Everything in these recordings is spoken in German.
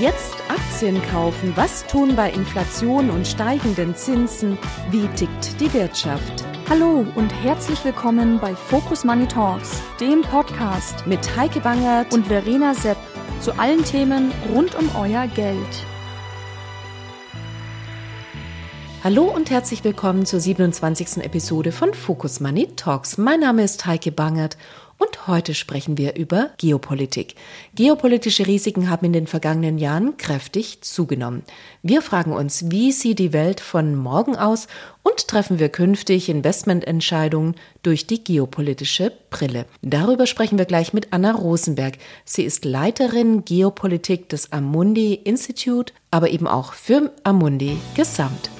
Jetzt Aktien kaufen. Was tun bei Inflation und steigenden Zinsen? Wie tickt die Wirtschaft? Hallo und herzlich willkommen bei Focus Money Talks, dem Podcast mit Heike Bangert und Verena Sepp zu allen Themen rund um euer Geld. Hallo und herzlich willkommen zur 27. Episode von Focus Money Talks. Mein Name ist Heike Bangert und heute sprechen wir über Geopolitik. Geopolitische Risiken haben in den vergangenen Jahren kräftig zugenommen. Wir fragen uns, wie sieht die Welt von morgen aus und treffen wir künftig Investmententscheidungen durch die geopolitische Brille. Darüber sprechen wir gleich mit Anna Rosenberg. Sie ist Leiterin Geopolitik des Amundi Institute, aber eben auch für Amundi Gesamt.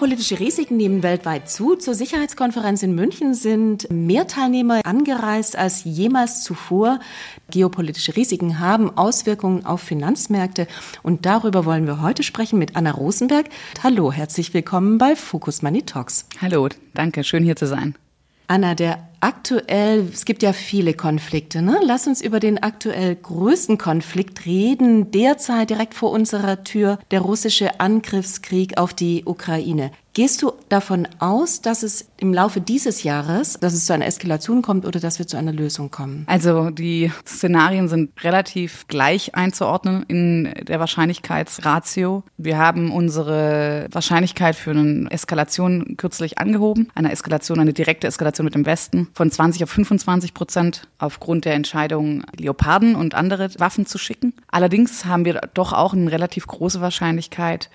Geopolitische Risiken nehmen weltweit zu. Zur Sicherheitskonferenz in München sind mehr Teilnehmer angereist als jemals zuvor. Geopolitische Risiken haben Auswirkungen auf Finanzmärkte und darüber wollen wir heute sprechen mit Anna Rosenberg. Hallo, herzlich willkommen bei Focus Money Talks. Hallo, danke, schön hier zu sein. Anna, der aktuell, es gibt ja viele Konflikte, ne? Lass uns über den aktuell größten Konflikt reden. Derzeit direkt vor unserer Tür der russische Angriffskrieg auf die Ukraine. Gehst du davon aus, dass es im Laufe dieses Jahres, dass es zu einer Eskalation kommt oder dass wir zu einer Lösung kommen? Also die Szenarien sind relativ gleich einzuordnen in der Wahrscheinlichkeitsratio. Wir haben unsere Wahrscheinlichkeit für eine Eskalation kürzlich angehoben. Eine Eskalation, eine direkte Eskalation mit dem Westen von 20 auf 25 Prozent aufgrund der Entscheidung, Leoparden und andere Waffen zu schicken. Allerdings haben wir doch auch eine relativ große Wahrscheinlichkeit,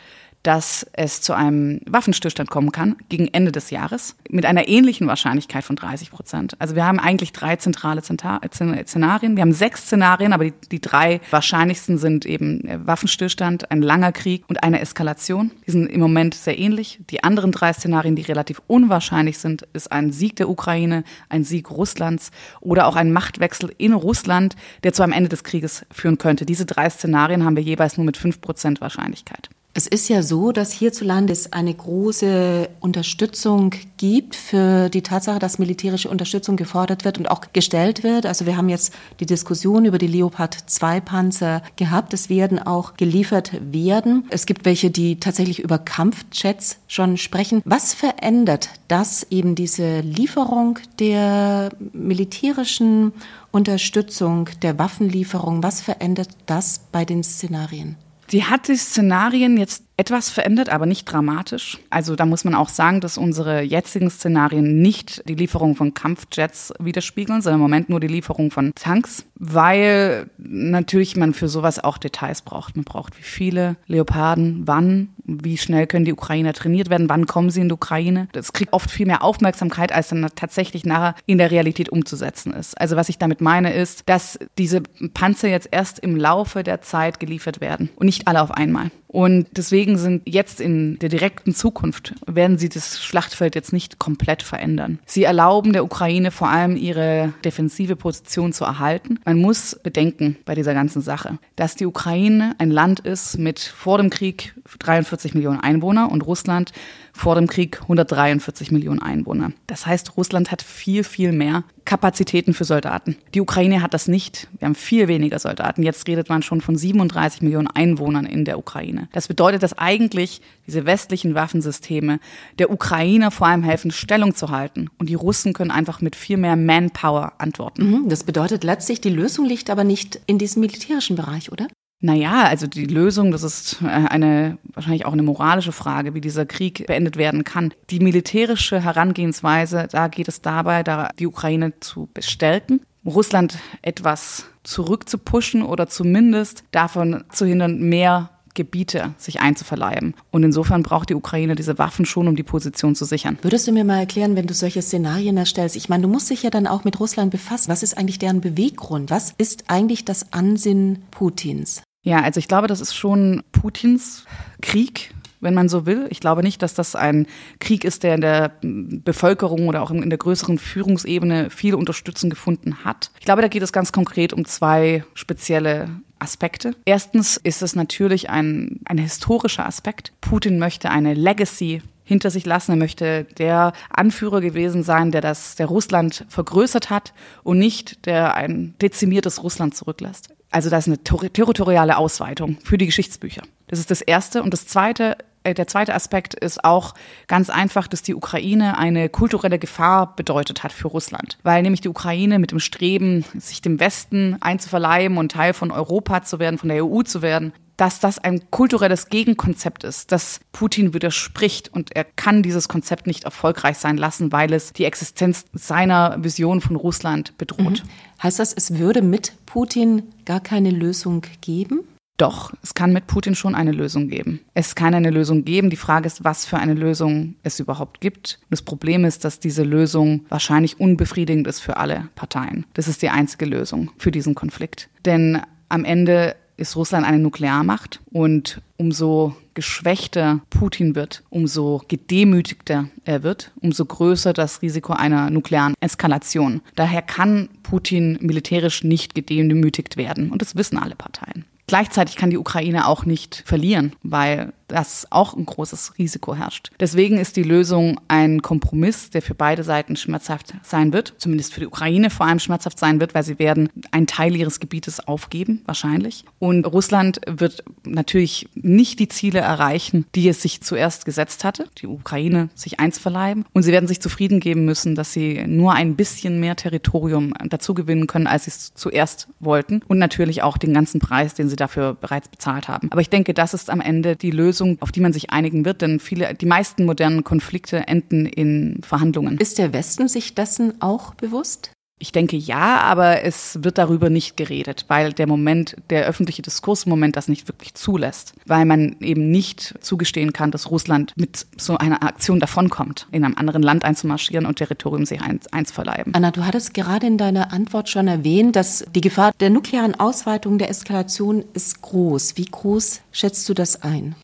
dass es zu einem Waffenstillstand kommen kann gegen Ende des Jahres mit einer ähnlichen Wahrscheinlichkeit von 30 Prozent. Also wir haben eigentlich drei zentrale Szenarien. Wir haben sechs Szenarien, aber die, die drei wahrscheinlichsten sind eben Waffenstillstand, ein langer Krieg und eine Eskalation. Die sind im Moment sehr ähnlich. Die anderen drei Szenarien, die relativ unwahrscheinlich sind, ist ein Sieg der Ukraine, ein Sieg Russlands oder auch ein Machtwechsel in Russland, der zu einem Ende des Krieges führen könnte. Diese drei Szenarien haben wir jeweils nur mit fünf Prozent Wahrscheinlichkeit. Es ist ja so, dass hierzulande es eine große Unterstützung gibt für die Tatsache, dass militärische Unterstützung gefordert wird und auch gestellt wird. Also wir haben jetzt die Diskussion über die Leopard 2 Panzer gehabt. Es werden auch geliefert werden. Es gibt welche, die tatsächlich über Kampfjets schon sprechen. Was verändert das eben diese Lieferung der militärischen Unterstützung, der Waffenlieferung? Was verändert das bei den Szenarien? Sie hat die Szenarien jetzt etwas verändert, aber nicht dramatisch. Also da muss man auch sagen, dass unsere jetzigen Szenarien nicht die Lieferung von Kampfjets widerspiegeln, sondern im Moment nur die Lieferung von Tanks, weil natürlich man für sowas auch Details braucht. Man braucht wie viele Leoparden, wann, wie schnell können die Ukrainer trainiert werden, wann kommen sie in die Ukraine. Das kriegt oft viel mehr Aufmerksamkeit, als dann tatsächlich nachher in der Realität umzusetzen ist. Also was ich damit meine ist, dass diese Panzer jetzt erst im Laufe der Zeit geliefert werden und nicht alle auf einmal. Und deswegen sind jetzt in der direkten Zukunft, werden sie das Schlachtfeld jetzt nicht komplett verändern. Sie erlauben der Ukraine vor allem ihre defensive Position zu erhalten. Man muss bedenken bei dieser ganzen Sache, dass die Ukraine ein Land ist mit vor dem Krieg 43 Millionen Einwohner und Russland vor dem Krieg 143 Millionen Einwohner. Das heißt, Russland hat viel, viel mehr Kapazitäten für Soldaten. Die Ukraine hat das nicht. Wir haben viel weniger Soldaten. Jetzt redet man schon von 37 Millionen Einwohnern in der Ukraine. Das bedeutet, dass eigentlich diese westlichen Waffensysteme der Ukraine vor allem helfen, Stellung zu halten. Und die Russen können einfach mit viel mehr Manpower antworten. Mhm, das bedeutet letztlich, die Lösung liegt aber nicht in diesem militärischen Bereich, oder? Naja, also die Lösung, das ist äh, eine wahrscheinlich auch eine moralische Frage, wie dieser Krieg beendet werden kann. Die militärische Herangehensweise, da geht es dabei, da die Ukraine zu bestärken, Russland etwas zurückzupushen oder zumindest davon zu hindern, mehr Gebiete sich einzuverleiben. Und insofern braucht die Ukraine diese Waffen schon, um die Position zu sichern. Würdest du mir mal erklären, wenn du solche Szenarien erstellst? Ich meine, du musst dich ja dann auch mit Russland befassen. Was ist eigentlich deren Beweggrund? Was ist eigentlich das Ansinnen Putins? Ja, also ich glaube, das ist schon Putins Krieg wenn man so will. Ich glaube nicht, dass das ein Krieg ist, der in der Bevölkerung oder auch in der größeren Führungsebene viel Unterstützung gefunden hat. Ich glaube, da geht es ganz konkret um zwei spezielle Aspekte. Erstens ist es natürlich ein, ein historischer Aspekt. Putin möchte eine Legacy hinter sich lassen. Er möchte der Anführer gewesen sein, der das, der Russland vergrößert hat und nicht der ein dezimiertes Russland zurücklässt. Also das ist eine ter territoriale Ausweitung für die Geschichtsbücher. Das ist das Erste. Und das Zweite, äh, der zweite Aspekt ist auch ganz einfach, dass die Ukraine eine kulturelle Gefahr bedeutet hat für Russland. Weil nämlich die Ukraine mit dem Streben, sich dem Westen einzuverleiben und Teil von Europa zu werden, von der EU zu werden, dass das ein kulturelles Gegenkonzept ist, das Putin widerspricht und er kann dieses Konzept nicht erfolgreich sein lassen, weil es die Existenz seiner Vision von Russland bedroht. Mhm. Heißt das, es würde mit Putin gar keine Lösung geben? Doch, es kann mit Putin schon eine Lösung geben. Es kann eine Lösung geben. Die Frage ist, was für eine Lösung es überhaupt gibt. Das Problem ist, dass diese Lösung wahrscheinlich unbefriedigend ist für alle Parteien. Das ist die einzige Lösung für diesen Konflikt. Denn am Ende ist Russland eine Nuklearmacht und umso geschwächter Putin wird, umso gedemütigter er wird, umso größer das Risiko einer nuklearen Eskalation. Daher kann Putin militärisch nicht gedemütigt werden und das wissen alle Parteien. Gleichzeitig kann die Ukraine auch nicht verlieren, weil das auch ein großes Risiko herrscht. Deswegen ist die Lösung ein Kompromiss, der für beide Seiten schmerzhaft sein wird, zumindest für die Ukraine vor allem schmerzhaft sein wird, weil sie werden einen Teil ihres Gebietes aufgeben, wahrscheinlich. Und Russland wird natürlich nicht die Ziele erreichen, die es sich zuerst gesetzt hatte, die Ukraine sich eins verleiben. Und sie werden sich zufrieden geben müssen, dass sie nur ein bisschen mehr Territorium dazu gewinnen können, als sie es zuerst wollten. Und natürlich auch den ganzen Preis, den sie dafür bereits bezahlt haben. Aber ich denke, das ist am Ende die Lösung, Lösung, auf die man sich einigen wird, denn viele, die meisten modernen Konflikte enden in Verhandlungen. Ist der Westen sich dessen auch bewusst? Ich denke ja, aber es wird darüber nicht geredet, weil der Moment, der öffentliche Diskurs im Moment das nicht wirklich zulässt, weil man eben nicht zugestehen kann, dass Russland mit so einer Aktion davonkommt, in einem anderen Land einzumarschieren und Territorium sich eins, eins verleiben. Anna, du hattest gerade in deiner Antwort schon erwähnt, dass die Gefahr der nuklearen Ausweitung der Eskalation ist groß. Wie groß schätzt du das ein?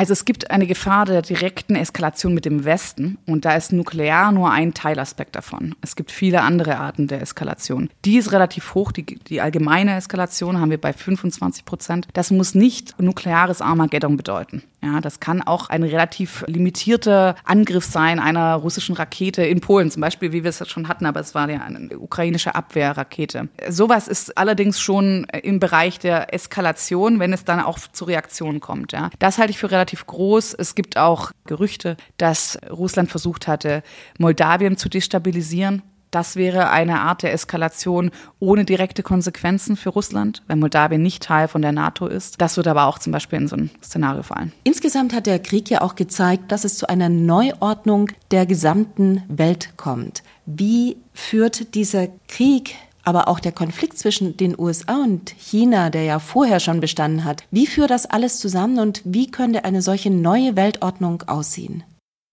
Also es gibt eine Gefahr der direkten Eskalation mit dem Westen und da ist nuklear nur ein Teilaspekt davon. Es gibt viele andere Arten der Eskalation. Die ist relativ hoch, die, die allgemeine Eskalation haben wir bei 25 Prozent. Das muss nicht nukleares Armageddon bedeuten. Ja, das kann auch ein relativ limitierter Angriff sein einer russischen Rakete in Polen, zum Beispiel, wie wir es schon hatten, aber es war ja eine ukrainische Abwehrrakete. Sowas ist allerdings schon im Bereich der Eskalation, wenn es dann auch zu Reaktionen kommt. Ja. Das halte ich für relativ groß. Es gibt auch Gerüchte, dass Russland versucht hatte, Moldawien zu destabilisieren. Das wäre eine Art der Eskalation ohne direkte Konsequenzen für Russland, wenn Moldawien nicht Teil von der NATO ist. Das würde aber auch zum Beispiel in so ein Szenario fallen. Insgesamt hat der Krieg ja auch gezeigt, dass es zu einer Neuordnung der gesamten Welt kommt. Wie führt dieser Krieg aber auch der Konflikt zwischen den USA und China, der ja vorher schon bestanden hat, wie führt das alles zusammen und wie könnte eine solche neue Weltordnung aussehen?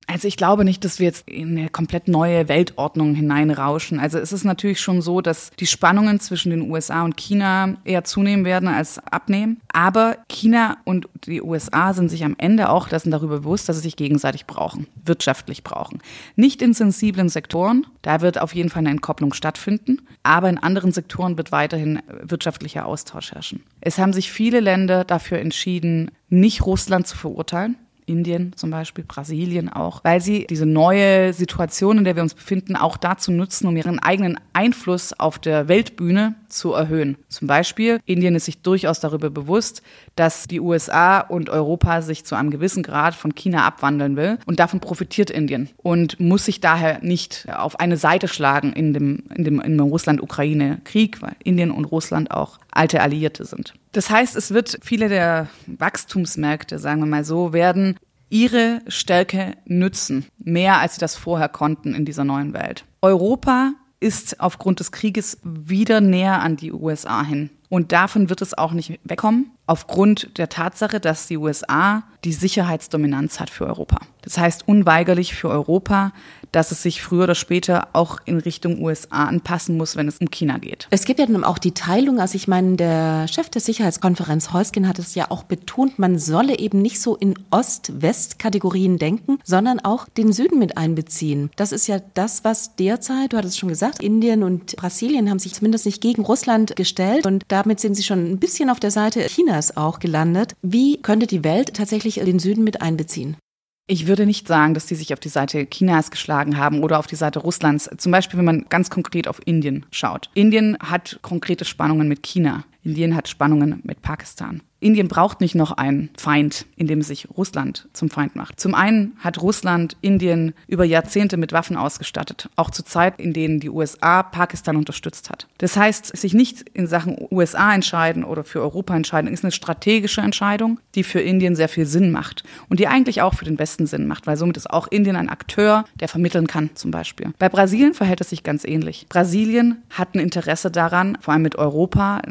Also ich glaube nicht, dass wir jetzt in eine komplett neue Weltordnung hineinrauschen. Also es ist natürlich schon so, dass die Spannungen zwischen den USA und China eher zunehmen werden als abnehmen. Aber China und die USA sind sich am Ende auch dessen darüber bewusst, dass sie sich gegenseitig brauchen, wirtschaftlich brauchen. Nicht in sensiblen Sektoren, da wird auf jeden Fall eine Entkopplung stattfinden, aber in anderen Sektoren wird weiterhin wirtschaftlicher Austausch herrschen. Es haben sich viele Länder dafür entschieden, nicht Russland zu verurteilen Indien zum Beispiel, Brasilien auch, weil sie diese neue Situation, in der wir uns befinden, auch dazu nutzen, um ihren eigenen Einfluss auf der Weltbühne zu erhöhen. Zum Beispiel, Indien ist sich durchaus darüber bewusst, dass die USA und Europa sich zu einem gewissen Grad von China abwandeln will und davon profitiert Indien und muss sich daher nicht auf eine Seite schlagen in dem, in dem, in dem Russland-Ukraine-Krieg, weil Indien und Russland auch alte Alliierte sind. Das heißt, es wird viele der Wachstumsmärkte, sagen wir mal so, werden ihre Stärke nützen, mehr als sie das vorher konnten in dieser neuen Welt. Europa ist aufgrund des Krieges wieder näher an die USA hin. Und davon wird es auch nicht wegkommen. aufgrund der Tatsache, dass die USA die Sicherheitsdominanz hat für Europa. Das heißt unweigerlich für Europa, dass es sich früher oder später auch in Richtung USA anpassen muss, wenn es um China geht. Es gibt ja dann auch die Teilung, also ich meine, der Chef der Sicherheitskonferenz Heusgen hat es ja auch betont, man solle eben nicht so in Ost-West-Kategorien denken, sondern auch den Süden mit einbeziehen. Das ist ja das, was derzeit, du hattest schon gesagt, Indien und Brasilien haben sich zumindest nicht gegen Russland gestellt und damit sind sie schon ein bisschen auf der Seite Chinas auch gelandet. Wie könnte die Welt tatsächlich den Süden mit einbeziehen? Ich würde nicht sagen, dass die sich auf die Seite Chinas geschlagen haben oder auf die Seite Russlands. Zum Beispiel, wenn man ganz konkret auf Indien schaut. Indien hat konkrete Spannungen mit China. Indien hat Spannungen mit Pakistan. Indien braucht nicht noch einen Feind, indem es sich Russland zum Feind macht. Zum einen hat Russland Indien über Jahrzehnte mit Waffen ausgestattet, auch zu Zeiten, in denen die USA Pakistan unterstützt hat. Das heißt, sich nicht in Sachen USA entscheiden oder für Europa entscheiden, ist eine strategische Entscheidung, die für Indien sehr viel Sinn macht und die eigentlich auch für den Westen Sinn macht, weil somit ist auch Indien ein Akteur, der vermitteln kann, zum Beispiel. Bei Brasilien verhält es sich ganz ähnlich. Brasilien hat ein Interesse daran, vor allem mit Europa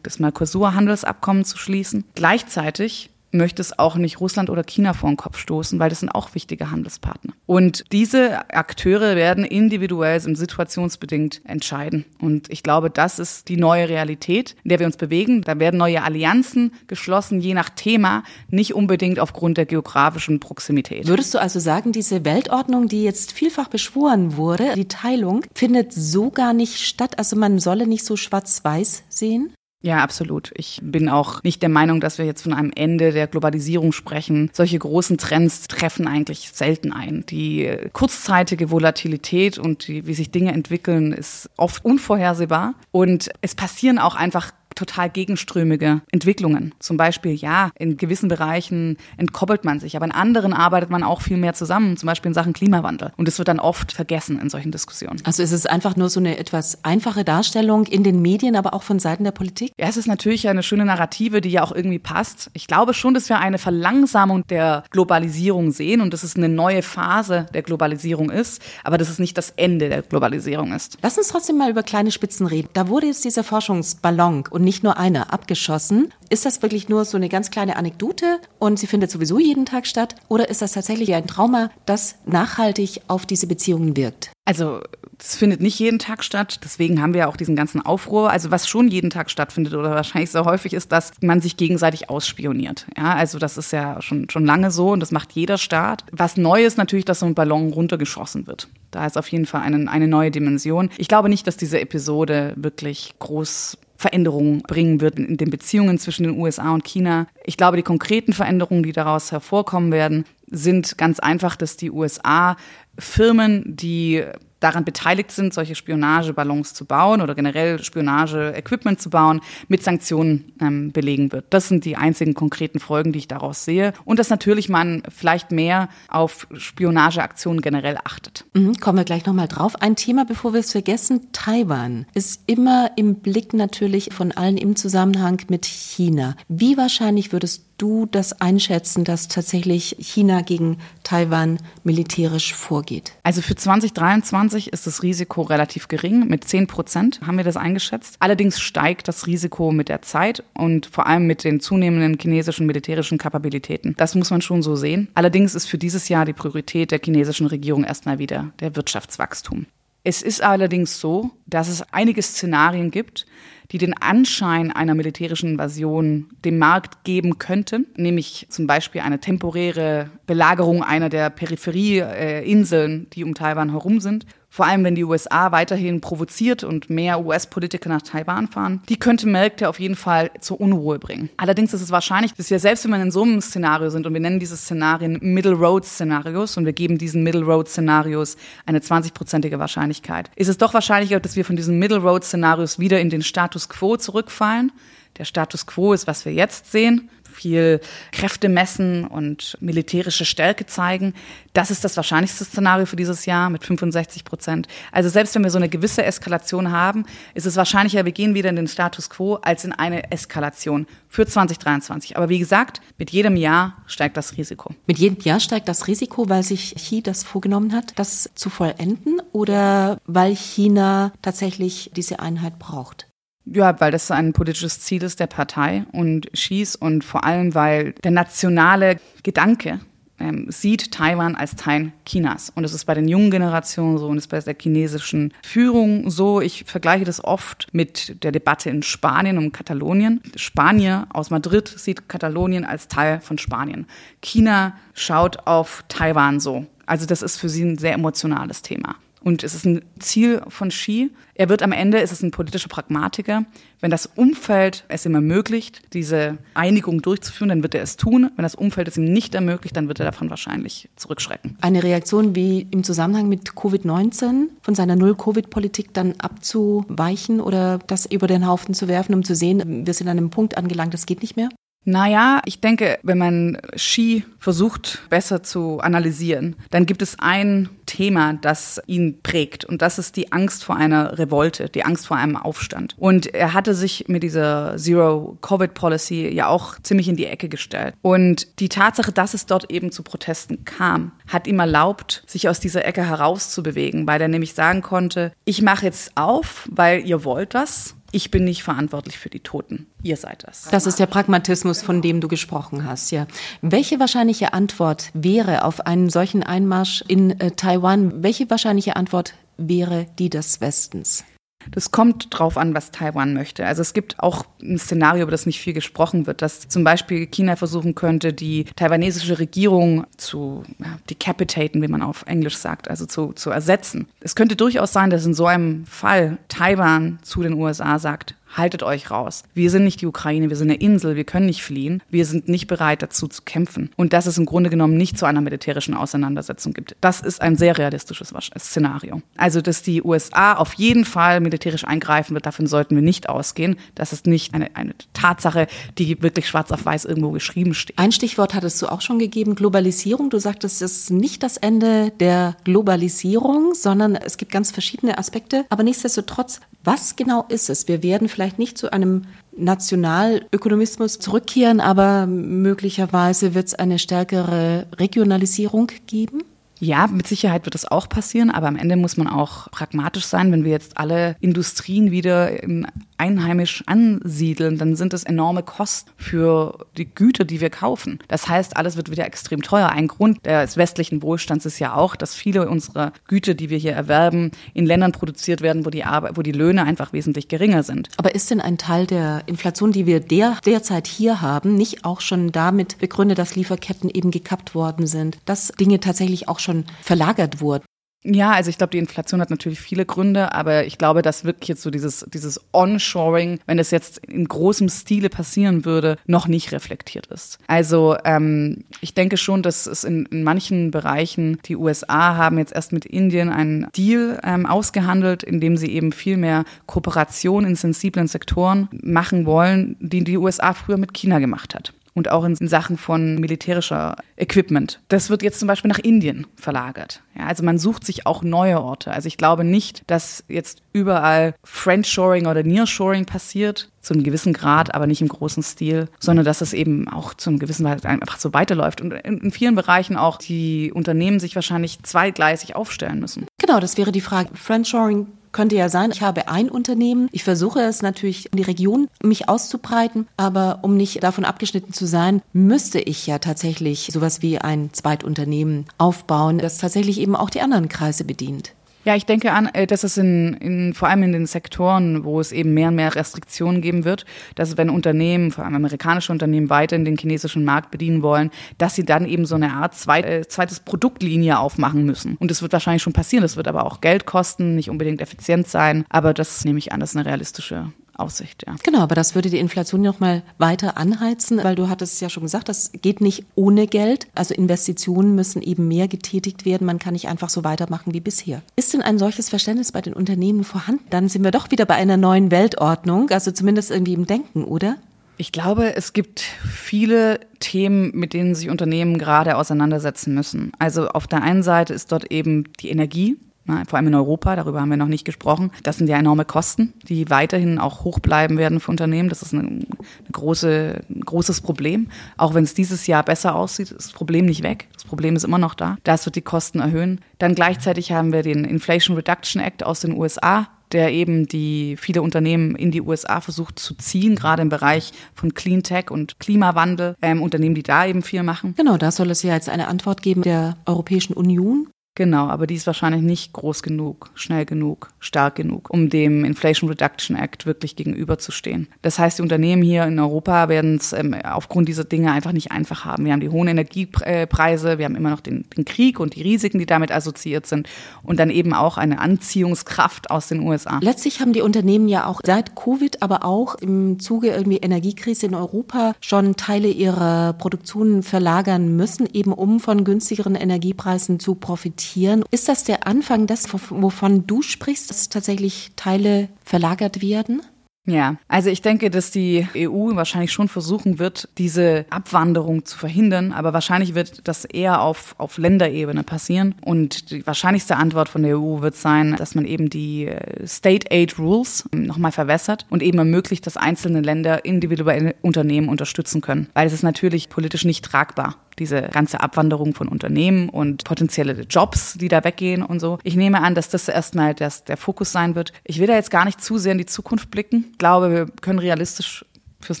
das Mercosur-Handelsabkommen zu schließen lassen. Gleichzeitig möchte es auch nicht Russland oder China vor den Kopf stoßen, weil das sind auch wichtige Handelspartner. Und diese Akteure werden individuell und situationsbedingt entscheiden. Und ich glaube, das ist die neue Realität, in der wir uns bewegen. Da werden neue Allianzen geschlossen, je nach Thema, nicht unbedingt aufgrund der geografischen Proximität. Würdest du also sagen, diese Weltordnung, die jetzt vielfach beschworen wurde, die Teilung, findet so gar nicht statt? Also man solle nicht so schwarz-weiß sehen? Ja, absolut. Ich bin auch nicht der Meinung, dass wir jetzt von einem Ende der Globalisierung sprechen. Solche großen Trends treffen eigentlich selten ein. Die kurzzeitige Volatilität und die, wie sich Dinge entwickeln, ist oft unvorhersehbar. Und es passieren auch einfach total gegenströmige Entwicklungen. Zum Beispiel, ja, in gewissen Bereichen entkoppelt man sich, aber in anderen arbeitet man auch viel mehr zusammen, zum Beispiel in Sachen Klimawandel. Und das wird dann oft vergessen in solchen Diskussionen. Also ist es einfach nur so eine etwas einfache Darstellung in den Medien, aber auch von Seiten der Politik? Ja, es ist natürlich eine schöne Narrative, die ja auch irgendwie passt. Ich glaube schon, dass wir eine Verlangsamung der Globalisierung sehen und dass es eine neue Phase der Globalisierung ist, aber dass es nicht das Ende der Globalisierung ist. Lass uns trotzdem mal über kleine Spitzen reden. Da wurde jetzt dieser Forschungsballon und nicht nur einer abgeschossen. Ist das wirklich nur so eine ganz kleine Anekdote und sie findet sowieso jeden Tag statt? Oder ist das tatsächlich ein Trauma, das nachhaltig auf diese Beziehungen wirkt? Also das findet nicht jeden Tag statt. Deswegen haben wir ja auch diesen ganzen Aufruhr. Also was schon jeden Tag stattfindet oder wahrscheinlich so häufig ist, dass man sich gegenseitig ausspioniert. Ja, also das ist ja schon, schon lange so und das macht jeder Staat. Was neu ist natürlich, dass so ein Ballon runtergeschossen wird. Da ist auf jeden Fall eine, eine neue Dimension. Ich glaube nicht, dass diese Episode wirklich groß Veränderungen bringen wird in den Beziehungen zwischen den USA und China. Ich glaube, die konkreten Veränderungen, die daraus hervorkommen werden, sind ganz einfach, dass die USA Firmen, die daran beteiligt sind, solche Spionageballons zu bauen oder generell Spionage-Equipment zu bauen, mit Sanktionen ähm, belegen wird. Das sind die einzigen konkreten Folgen, die ich daraus sehe. Und dass natürlich man vielleicht mehr auf Spionageaktionen generell achtet. Mhm, kommen wir gleich nochmal drauf. Ein Thema, bevor wir es vergessen, Taiwan ist immer im Blick natürlich von allen im Zusammenhang mit China. Wie wahrscheinlich würdest du das einschätzen, dass tatsächlich China gegen Taiwan militärisch vorgeht? Also für 2023 ist das Risiko relativ gering. Mit 10 Prozent haben wir das eingeschätzt. Allerdings steigt das Risiko mit der Zeit und vor allem mit den zunehmenden chinesischen militärischen Kapabilitäten. Das muss man schon so sehen. Allerdings ist für dieses Jahr die Priorität der chinesischen Regierung erstmal wieder der Wirtschaftswachstum. Es ist allerdings so, dass es einige Szenarien gibt, die den Anschein einer militärischen Invasion dem Markt geben könnten, nämlich zum Beispiel eine temporäre Belagerung einer der Peripherieinseln, die um Taiwan herum sind vor allem wenn die USA weiterhin provoziert und mehr US-Politiker nach Taiwan fahren, die könnte Märkte auf jeden Fall zur Unruhe bringen. Allerdings ist es wahrscheinlich, dass wir selbst wenn wir in so einem Szenario sind und wir nennen diese Szenarien Middle Road Szenarios und wir geben diesen Middle Road Szenarios eine 20-prozentige Wahrscheinlichkeit, ist es doch wahrscheinlicher, dass wir von diesen Middle Road Szenarios wieder in den Status quo zurückfallen. Der Status quo ist, was wir jetzt sehen viel Kräfte messen und militärische Stärke zeigen. Das ist das wahrscheinlichste Szenario für dieses Jahr mit 65 Prozent. Also selbst wenn wir so eine gewisse Eskalation haben, ist es wahrscheinlicher, wir gehen wieder in den Status quo als in eine Eskalation für 2023. Aber wie gesagt, mit jedem Jahr steigt das Risiko. Mit jedem Jahr steigt das Risiko, weil sich Xi das vorgenommen hat, das zu vollenden oder weil China tatsächlich diese Einheit braucht? Ja, weil das ein politisches Ziel ist der Partei und Xis und vor allem, weil der nationale Gedanke ähm, sieht Taiwan als Teil Chinas. Und es ist bei den jungen Generationen so und es ist bei der chinesischen Führung so. Ich vergleiche das oft mit der Debatte in Spanien um Katalonien. Spanier aus Madrid sieht Katalonien als Teil von Spanien. China schaut auf Taiwan so. Also das ist für sie ein sehr emotionales Thema. Und es ist ein Ziel von Xi. Er wird am Ende, es ist ein politischer Pragmatiker. Wenn das Umfeld es ihm ermöglicht, diese Einigung durchzuführen, dann wird er es tun. Wenn das Umfeld es ihm nicht ermöglicht, dann wird er davon wahrscheinlich zurückschrecken. Eine Reaktion wie im Zusammenhang mit Covid-19 von seiner Null-Covid-Politik dann abzuweichen oder das über den Haufen zu werfen, um zu sehen, wir sind an einem Punkt angelangt, das geht nicht mehr? Naja, ich denke, wenn man Ski versucht besser zu analysieren, dann gibt es ein Thema, das ihn prägt. Und das ist die Angst vor einer Revolte, die Angst vor einem Aufstand. Und er hatte sich mit dieser Zero-Covid-Policy ja auch ziemlich in die Ecke gestellt. Und die Tatsache, dass es dort eben zu Protesten kam, hat ihm erlaubt, sich aus dieser Ecke herauszubewegen, weil er nämlich sagen konnte, ich mache jetzt auf, weil ihr wollt das ich bin nicht verantwortlich für die Toten. Ihr seid das. Das ist der Pragmatismus, von dem du gesprochen hast, ja. Welche wahrscheinliche Antwort wäre auf einen solchen Einmarsch in äh, Taiwan? Welche wahrscheinliche Antwort wäre die des Westens? Das kommt drauf an, was Taiwan möchte. Also es gibt auch ein Szenario, über das nicht viel gesprochen wird, dass zum Beispiel China versuchen könnte, die taiwanesische Regierung zu decapitaten, wie man auf Englisch sagt, also zu, zu ersetzen. Es könnte durchaus sein, dass in so einem Fall Taiwan zu den USA sagt, haltet euch raus. Wir sind nicht die Ukraine, wir sind eine Insel, wir können nicht fliehen, wir sind nicht bereit dazu zu kämpfen. Und dass es im Grunde genommen nicht zu einer militärischen Auseinandersetzung gibt. Das ist ein sehr realistisches Szenario. Also, dass die USA auf jeden Fall militärisch eingreifen wird, davon sollten wir nicht ausgehen. Das ist nicht eine, eine Tatsache, die wirklich schwarz auf weiß irgendwo geschrieben steht. Ein Stichwort hattest du auch schon gegeben, Globalisierung. Du sagtest, es ist nicht das Ende der Globalisierung, sondern es gibt ganz verschiedene Aspekte. Aber nichtsdestotrotz, was genau ist es? Wir werden vielleicht nicht zu einem Nationalökonomismus zurückkehren, aber möglicherweise wird es eine stärkere Regionalisierung geben? Ja, mit Sicherheit wird das auch passieren, aber am Ende muss man auch pragmatisch sein. Wenn wir jetzt alle Industrien wieder in einheimisch ansiedeln, dann sind das enorme Kosten für die Güter, die wir kaufen. Das heißt, alles wird wieder extrem teuer. Ein Grund des westlichen Wohlstands ist ja auch, dass viele unserer Güter, die wir hier erwerben, in Ländern produziert werden, wo die, Arbeit, wo die Löhne einfach wesentlich geringer sind. Aber ist denn ein Teil der Inflation, die wir der, derzeit hier haben, nicht auch schon damit begründet, dass Lieferketten eben gekappt worden sind, dass Dinge tatsächlich auch schon verlagert wurden? Ja, also ich glaube, die Inflation hat natürlich viele Gründe, aber ich glaube, dass wirklich jetzt so dieses, dieses Onshoring, wenn es jetzt in großem Stile passieren würde, noch nicht reflektiert ist. Also ähm, ich denke schon, dass es in, in manchen Bereichen, die USA haben jetzt erst mit Indien einen Deal ähm, ausgehandelt, in dem sie eben viel mehr Kooperation in sensiblen Sektoren machen wollen, die die USA früher mit China gemacht hat und auch in Sachen von militärischer Equipment. Das wird jetzt zum Beispiel nach Indien verlagert. Ja, also man sucht sich auch neue Orte. Also ich glaube nicht, dass jetzt überall Friendshoring oder Nearshoring passiert, zu einem gewissen Grad, aber nicht im großen Stil, sondern dass es eben auch zu einem gewissen Grad einfach so weiterläuft und in, vielen Bereichen auch die Unternehmen sich wahrscheinlich zweigleisig aufstellen müssen. Genau, das wäre die Frage. Friendshoring könnte ja sein, ich habe ein Unternehmen, ich versuche es natürlich in die Region mich auszubreiten, aber um nicht davon abgeschnitten zu sein, müsste ich ja tatsächlich sowas wie ein Zweitunternehmen aufbauen, das tatsächlich eben auch die anderen Kreise bedient. Ja, ich denke an, äh, dass es in, in, vor allem in den Sektoren, wo es eben mehr und mehr Restriktionen geben wird, dass wenn Unternehmen, vor allem amerikanische Unternehmen, weiter in den chinesischen Markt bedienen wollen, dass sie dann eben so eine Art zweit, äh, zweites Produktlinie aufmachen müssen. Und das wird wahrscheinlich schon passieren. Das wird aber auch Geld kosten, nicht unbedingt effizient sein. Aber das nehme ich an, das ist eine realistische Aussicht, ja. Genau, aber das würde die Inflation noch mal weiter anheizen, weil du hattest ja schon gesagt, das geht nicht ohne Geld. Also Investitionen müssen eben mehr getätigt werden. Man kann nicht einfach so weitermachen wie bisher. Ist denn ein solches Verständnis bei den Unternehmen vorhanden? Dann sind wir doch wieder bei einer neuen Weltordnung, also zumindest irgendwie im Denken, oder? Ich glaube, es gibt viele Themen, mit denen sich Unternehmen gerade auseinandersetzen müssen. Also auf der einen Seite ist dort eben die Energie, Ne, vor allem in Europa, darüber haben wir noch nicht gesprochen. Das sind ja enorme Kosten, die weiterhin auch hoch bleiben werden für Unternehmen. Das ist eine, eine große, ein großes Problem. Auch wenn es dieses Jahr besser aussieht, ist das Problem nicht weg. Das Problem ist immer noch da. Das wird die Kosten erhöhen. Dann gleichzeitig haben wir den Inflation Reduction Act aus den USA, der eben die viele Unternehmen in die USA versucht zu ziehen, gerade im Bereich von Clean Tech und Klimawandel, ähm, Unternehmen, die da eben viel machen. Genau, da soll es ja jetzt eine Antwort geben der Europäischen Union Genau, aber die ist wahrscheinlich nicht groß genug, schnell genug, stark genug, um dem Inflation Reduction Act wirklich gegenüberzustehen. Das heißt, die Unternehmen hier in Europa werden es ähm, aufgrund dieser Dinge einfach nicht einfach haben. Wir haben die hohen Energiepreise, wir haben immer noch den, den Krieg und die Risiken, die damit assoziiert sind und dann eben auch eine Anziehungskraft aus den USA. Letztlich haben die Unternehmen ja auch seit Covid, aber auch im Zuge irgendwie Energiekrise in Europa schon Teile ihrer Produktionen verlagern müssen, eben um von günstigeren Energiepreisen zu profitieren diskutieren. Ist das der Anfang des, wovon du sprichst, dass tatsächlich Teile verlagert werden? Ja, also ich denke, dass die EU wahrscheinlich schon versuchen wird, diese Abwanderung zu verhindern, aber wahrscheinlich wird das eher auf, auf Länderebene passieren. Und die wahrscheinlichste Antwort von der EU wird sein, dass man eben die äh, State Aid Rules nochmal verwässert und eben ermöglicht, dass einzelne Länder individuelle Unternehmen unterstützen können. Weil es ist natürlich politisch nicht tragbar diese ganze Abwanderung von Unternehmen und potenzielle Jobs, die da weggehen und so. Ich nehme an, dass das erstmal das, der Fokus sein wird. Ich will da jetzt gar nicht zu sehr in die Zukunft blicken. Ich glaube, wir können realistisch fürs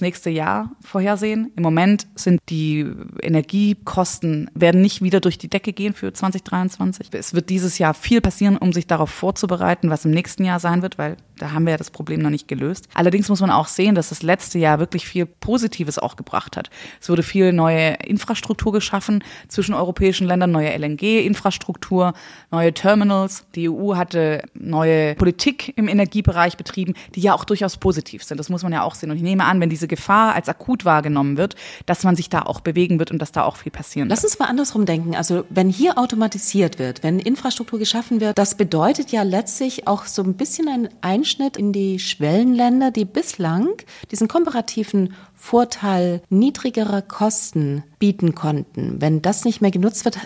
nächste Jahr vorhersehen. Im Moment sind die Energiekosten, werden nicht wieder durch die Decke gehen für 2023. Es wird dieses Jahr viel passieren, um sich darauf vorzubereiten, was im nächsten Jahr sein wird, weil da haben wir ja das Problem noch nicht gelöst. Allerdings muss man auch sehen, dass das letzte Jahr wirklich viel Positives auch gebracht hat. Es wurde viel neue Infrastruktur geschaffen zwischen europäischen Ländern, neue LNG-Infrastruktur, neue Terminals. Die EU hatte neue Politik im Energiebereich betrieben, die ja auch durchaus positiv sind. Das muss man ja auch sehen. Und ich nehme an, wenn diese Gefahr als akut wahrgenommen wird, dass man sich da auch bewegen wird und dass da auch viel passieren wird. Lass uns mal andersrum denken. Also wenn hier automatisiert wird, wenn Infrastruktur geschaffen wird, das bedeutet ja letztlich auch so ein bisschen ein Einschnitt in die Schwellenländer, die bislang diesen komparativen Vorteil niedrigerer Kosten bieten konnten. Wenn das nicht mehr genutzt wird,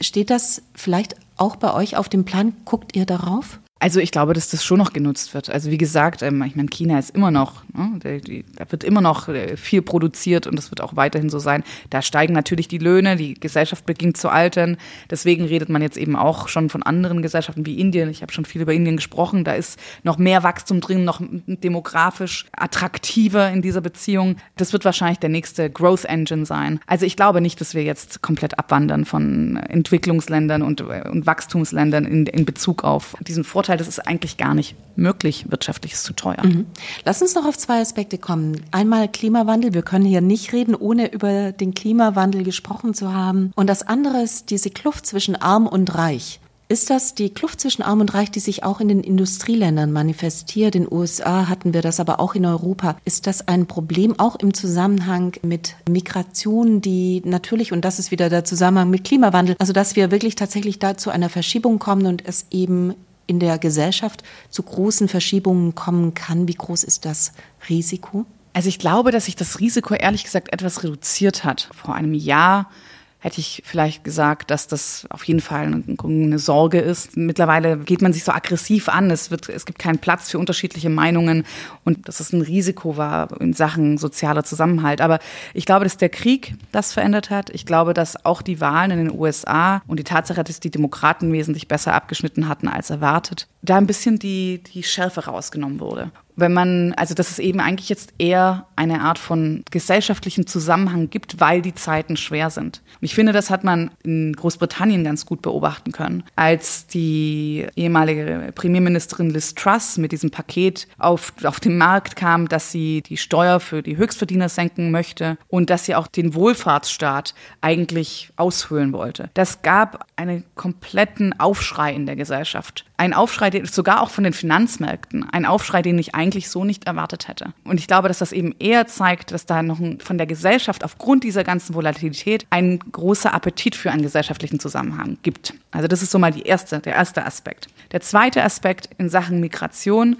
steht das vielleicht auch bei euch auf dem Plan? Guckt ihr darauf? Also ich glaube, dass das schon noch genutzt wird. Also wie gesagt, ähm, ich meine, China ist immer noch, ne, da wird immer noch äh, viel produziert und das wird auch weiterhin so sein. Da steigen natürlich die Löhne, die Gesellschaft beginnt zu altern. Deswegen redet man jetzt eben auch schon von anderen Gesellschaften wie Indien. Ich habe schon viel über Indien gesprochen. Da ist noch mehr Wachstum drin, noch demografisch attraktiver in dieser Beziehung. Das wird wahrscheinlich der nächste Growth Engine sein. Also ich glaube nicht, dass wir jetzt komplett abwandern von Entwicklungsländern und, äh, und Wachstumsländern in, in Bezug auf diesen Vorteil Vorteil, das ist eigentlich gar nicht möglich. Wirtschaftlich ist zu teuer. Mhm. Lass uns noch auf zwei Aspekte kommen. Einmal Klimawandel. Wir können hier nicht reden, ohne über den Klimawandel gesprochen zu haben. Und das andere ist diese Kluft zwischen arm und reich. Ist das die Kluft zwischen Arm und Reich, die sich auch in den Industrieländern manifestiert? In den USA hatten wir das aber auch in Europa. Ist das ein Problem auch im Zusammenhang mit Migration, die natürlich, und das ist wieder der Zusammenhang mit Klimawandel, also dass wir wirklich tatsächlich da zu einer Verschiebung kommen und es eben in der Gesellschaft zu großen Verschiebungen kommen kann. Wie groß ist das Risiko? Also ich glaube, dass sich das Risiko ehrlich gesagt etwas reduziert hat. Vor einem Jahr hätte ich vielleicht gesagt, dass das auf jeden Fall eine, Sorge ist. Mittlerweile geht man sich so aggressiv an. Es, wird, es gibt keinen Platz für unterschiedliche Meinungen und dass es ein Risiko war in Sachen sozialer Zusammenhalt. Aber ich glaube, dass der Krieg das verändert hat. Ich glaube, dass auch die Wahlen in den USA und die Tatsache, dass die Demokraten wesentlich besser abgeschnitten hatten als erwartet, da ein bisschen die, die Schärfe rausgenommen wurde wenn man, also dass es eben eigentlich jetzt eher eine Art von gesellschaftlichen Zusammenhang gibt, weil die Zeiten schwer sind. Und ich finde, das hat man in Großbritannien ganz gut beobachten können, als die ehemalige Premierministerin Liz Truss mit diesem Paket auf, auf den Markt kam, dass sie die Steuer für die Höchstverdiener senken möchte und dass sie auch den Wohlfahrtsstaat eigentlich aushöhlen wollte. Das gab einen kompletten Aufschrei in der Gesellschaft. Ein Aufschrei, sogar auch von den Finanzmärkten, ein Aufschrei, den ich eigentlich so nicht erwartet hätte. Und ich glaube, dass das eben eher zeigt, dass da noch ein, von der Gesellschaft aufgrund dieser ganzen Volatilität ein großer Appetit für einen gesellschaftlichen Zusammenhang gibt. Also das ist so mal die erste, der erste Aspekt. Der zweite Aspekt in Sachen Migration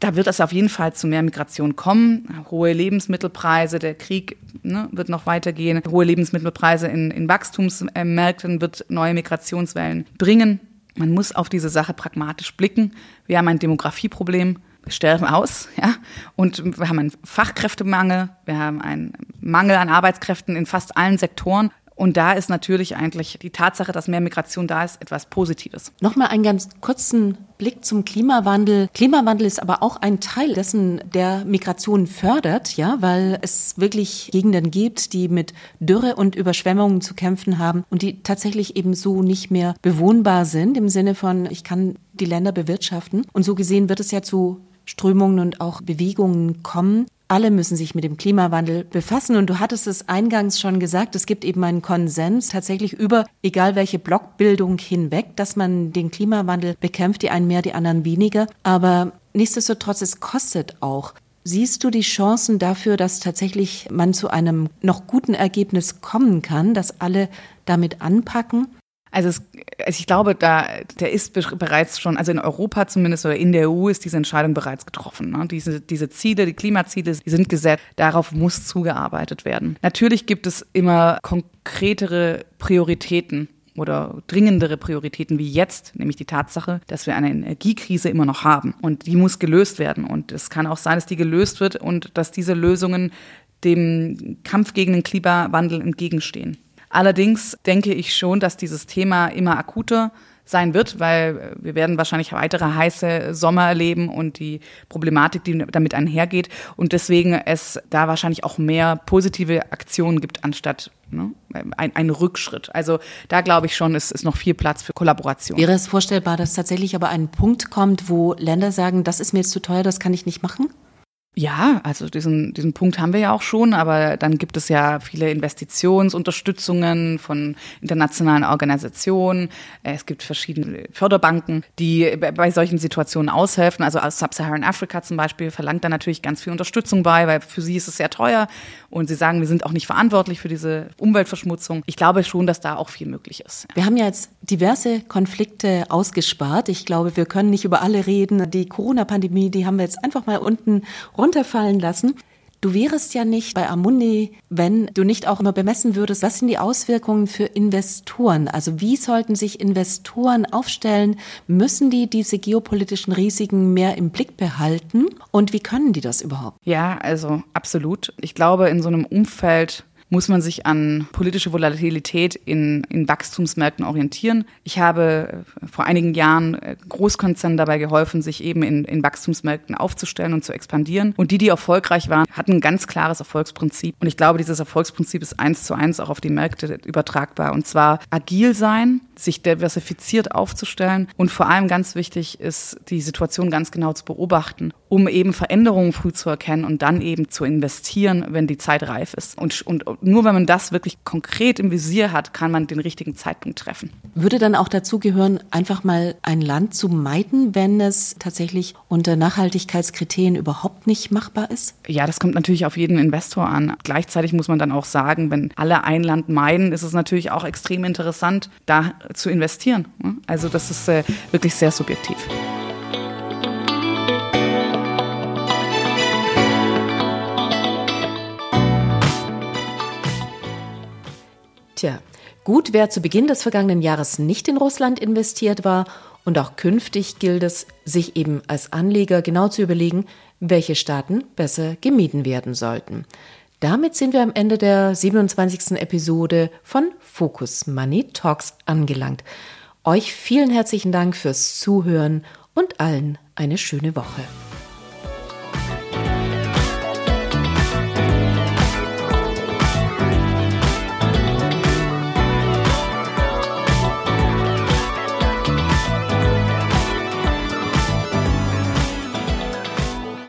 da wird es auf jeden Fall zu mehr Migration kommen. Hohe Lebensmittelpreise, der Krieg ne, wird noch weitergehen. Hohe Lebensmittelpreise in, in Wachstumsmärkten wird neue Migrationswellen bringen. Man muss auf diese Sache pragmatisch blicken. Wir haben ein Demografieproblem. Sterben aus, ja, und wir haben einen Fachkräftemangel. Wir haben einen Mangel an Arbeitskräften in fast allen Sektoren. Und da ist natürlich eigentlich die Tatsache, dass mehr Migration da ist, etwas Positives. Nochmal einen ganz kurzen Blick zum Klimawandel. Klimawandel ist aber auch ein Teil dessen, der Migration fördert, ja, weil es wirklich Gegenden gibt, die mit Dürre und Überschwemmungen zu kämpfen haben und die tatsächlich eben so nicht mehr bewohnbar sind im Sinne von, ich kann die Länder bewirtschaften. Und so gesehen wird es ja zu Strömungen und auch Bewegungen kommen. Alle müssen sich mit dem Klimawandel befassen. Und du hattest es eingangs schon gesagt, es gibt eben einen Konsens tatsächlich über, egal welche Blockbildung hinweg, dass man den Klimawandel bekämpft, die einen mehr, die anderen weniger. Aber nichtsdestotrotz, es kostet auch. Siehst du die Chancen dafür, dass tatsächlich man zu einem noch guten Ergebnis kommen kann, dass alle damit anpacken? Also, es, also ich glaube, da der ist bereits schon, also in Europa zumindest oder in der EU ist diese Entscheidung bereits getroffen. Ne? Diese, diese Ziele, die Klimaziele, die sind gesetzt. Darauf muss zugearbeitet werden. Natürlich gibt es immer konkretere Prioritäten oder dringendere Prioritäten wie jetzt, nämlich die Tatsache, dass wir eine Energiekrise immer noch haben. Und die muss gelöst werden. Und es kann auch sein, dass die gelöst wird und dass diese Lösungen dem Kampf gegen den Klimawandel entgegenstehen. Allerdings denke ich schon, dass dieses Thema immer akuter sein wird, weil wir werden wahrscheinlich weitere heiße Sommer erleben und die Problematik, die damit einhergeht und deswegen es da wahrscheinlich auch mehr positive Aktionen gibt anstatt ne, ein, ein Rückschritt. Also da glaube ich schon, es ist noch viel Platz für Kollaboration. Wäre es vorstellbar, dass tatsächlich aber ein Punkt kommt, wo Länder sagen, das ist mir jetzt zu teuer, das kann ich nicht machen? Ja, also diesen, diesen Punkt haben wir ja auch schon, aber dann gibt es ja viele Investitionsunterstützungen von internationalen Organisationen. Es gibt verschiedene Förderbanken, die bei solchen Situationen aushelfen. Also aus Sub-Saharan Africa zum Beispiel verlangt da natürlich ganz viel Unterstützung bei, weil für sie ist es sehr teuer und sie sagen, wir sind auch nicht verantwortlich für diese Umweltverschmutzung. Ich glaube schon, dass da auch viel möglich ist. Wir haben ja jetzt diverse Konflikte ausgespart. Ich glaube, wir können nicht über alle reden. Die Corona-Pandemie, die haben wir jetzt einfach mal unten runterfallen lassen. Du wärest ja nicht bei Amundi, wenn du nicht auch immer bemessen würdest, was sind die Auswirkungen für Investoren? Also wie sollten sich Investoren aufstellen? Müssen die diese geopolitischen Risiken mehr im Blick behalten? Und wie können die das überhaupt? Ja, also absolut. Ich glaube, in so einem Umfeld muss man sich an politische Volatilität in, in Wachstumsmärkten orientieren. Ich habe äh, vor einigen Jahren äh, Großkonzernen dabei geholfen, sich eben in, in Wachstumsmärkten aufzustellen und zu expandieren. Und die, die erfolgreich waren, hatten ein ganz klares Erfolgsprinzip. Und ich glaube, dieses Erfolgsprinzip ist eins zu eins auch auf die Märkte übertragbar. Und zwar agil sein, sich diversifiziert aufzustellen und vor allem ganz wichtig ist, die Situation ganz genau zu beobachten, um eben Veränderungen früh zu erkennen und dann eben zu investieren, wenn die Zeit reif ist. Und, und nur wenn man das wirklich konkret im Visier hat, kann man den richtigen Zeitpunkt treffen. Würde dann auch dazu gehören, einfach mal ein Land zu meiden, wenn es tatsächlich unter Nachhaltigkeitskriterien überhaupt nicht machbar ist? Ja, das kommt natürlich auf jeden Investor an. Gleichzeitig muss man dann auch sagen, wenn alle ein Land meiden, ist es natürlich auch extrem interessant, da zu investieren. Also das ist äh, wirklich sehr subjektiv. Tja, gut, wer zu Beginn des vergangenen Jahres nicht in Russland investiert war und auch künftig gilt es, sich eben als Anleger genau zu überlegen, welche Staaten besser gemieden werden sollten. Damit sind wir am Ende der 27. Episode von Focus Money Talks angelangt. Euch vielen herzlichen Dank fürs Zuhören und allen eine schöne Woche.